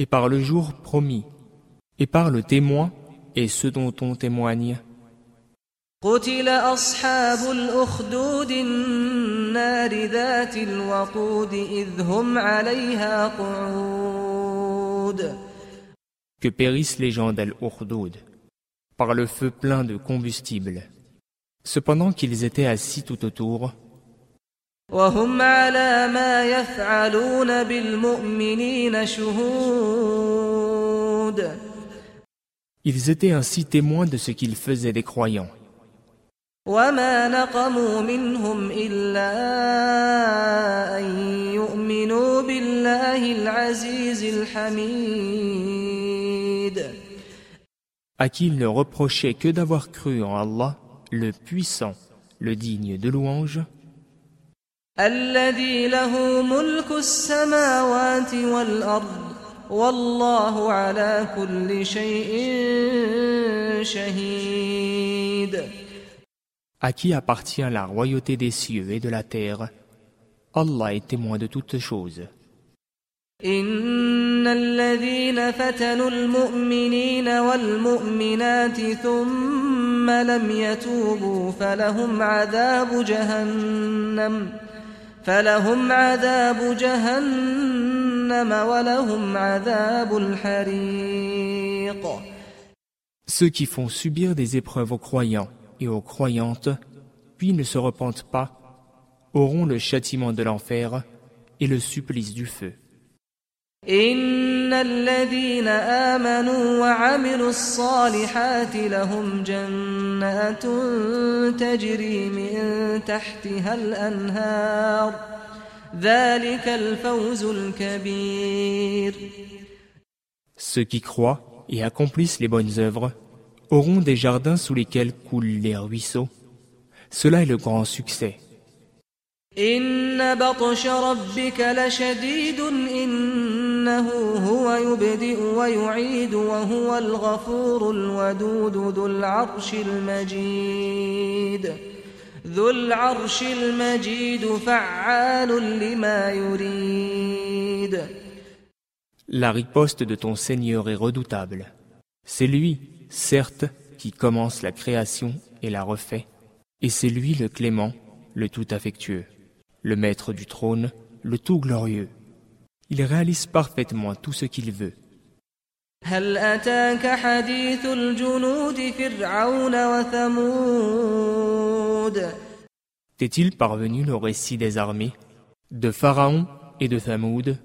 et par le jour promis, et par le témoin et ce dont on témoigne. قتل أصحاب الأخدود النار ذات الوقود إذ هم عليها قعود Que périssent les gens d'Al-Urdoud par le feu plein de combustible. Cependant qu'ils étaient assis tout autour, وهم على ما يفعلون بالمؤمنين شهود ils étaient ainsi témoins de ce qu'ils faisaient des croyants. وما نقموا منهم إلا أن يؤمنوا بالله العزيز الحميد à qui ils ne reprochaient que d'avoir cru en Allah, le puissant, le digne de louange, الذي له ملك السماوات والأرض والله على كل شيء شهيد à qui appartient la royauté des cieux et de la terre. Allah est témoin de toutes choses. إن الذين فتنوا المؤمنين والمؤمنات ثم لم يتوبوا فلهم عذاب جهنم فلهم عذاب جهنم ولهم عذاب الحريق Ceux qui font subir des épreuves aux croyants et aux croyantes, puis ne se repentent pas, auront le châtiment de l'enfer et le supplice du feu. إن الذين آمنوا وعملوا الصالحات لهم جنات تجري من تحتها الأنهار ذلك الفوز الكبير Ceux qui croient et accomplissent les bonnes œuvres auront des jardins sous lesquels coulent les ruisseaux. Cela est le grand succès. إن بطش ربك لشديد إنه هو يبدئ ويعيد وهو الغفور الودود ذو العرش المجيد ذو العرش المجيد فعال لما يريد La riposte de ton Seigneur est redoutable. C'est lui, certes, qui commence la création et la refait, et c'est lui le clément, le tout affectueux, le maître du trône, le tout glorieux. Il réalise parfaitement tout ce qu'il veut. T'est-il parvenu le récit des armées de Pharaon et de Thamoud?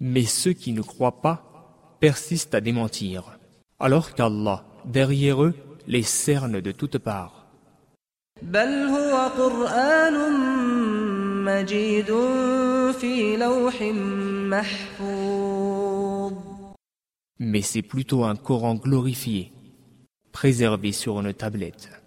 Mais ceux qui ne croient pas persistent à démentir, alors qu'Allah, derrière eux, les cerne de toutes parts. Mais c'est plutôt un Coran glorifié, préservé sur une tablette.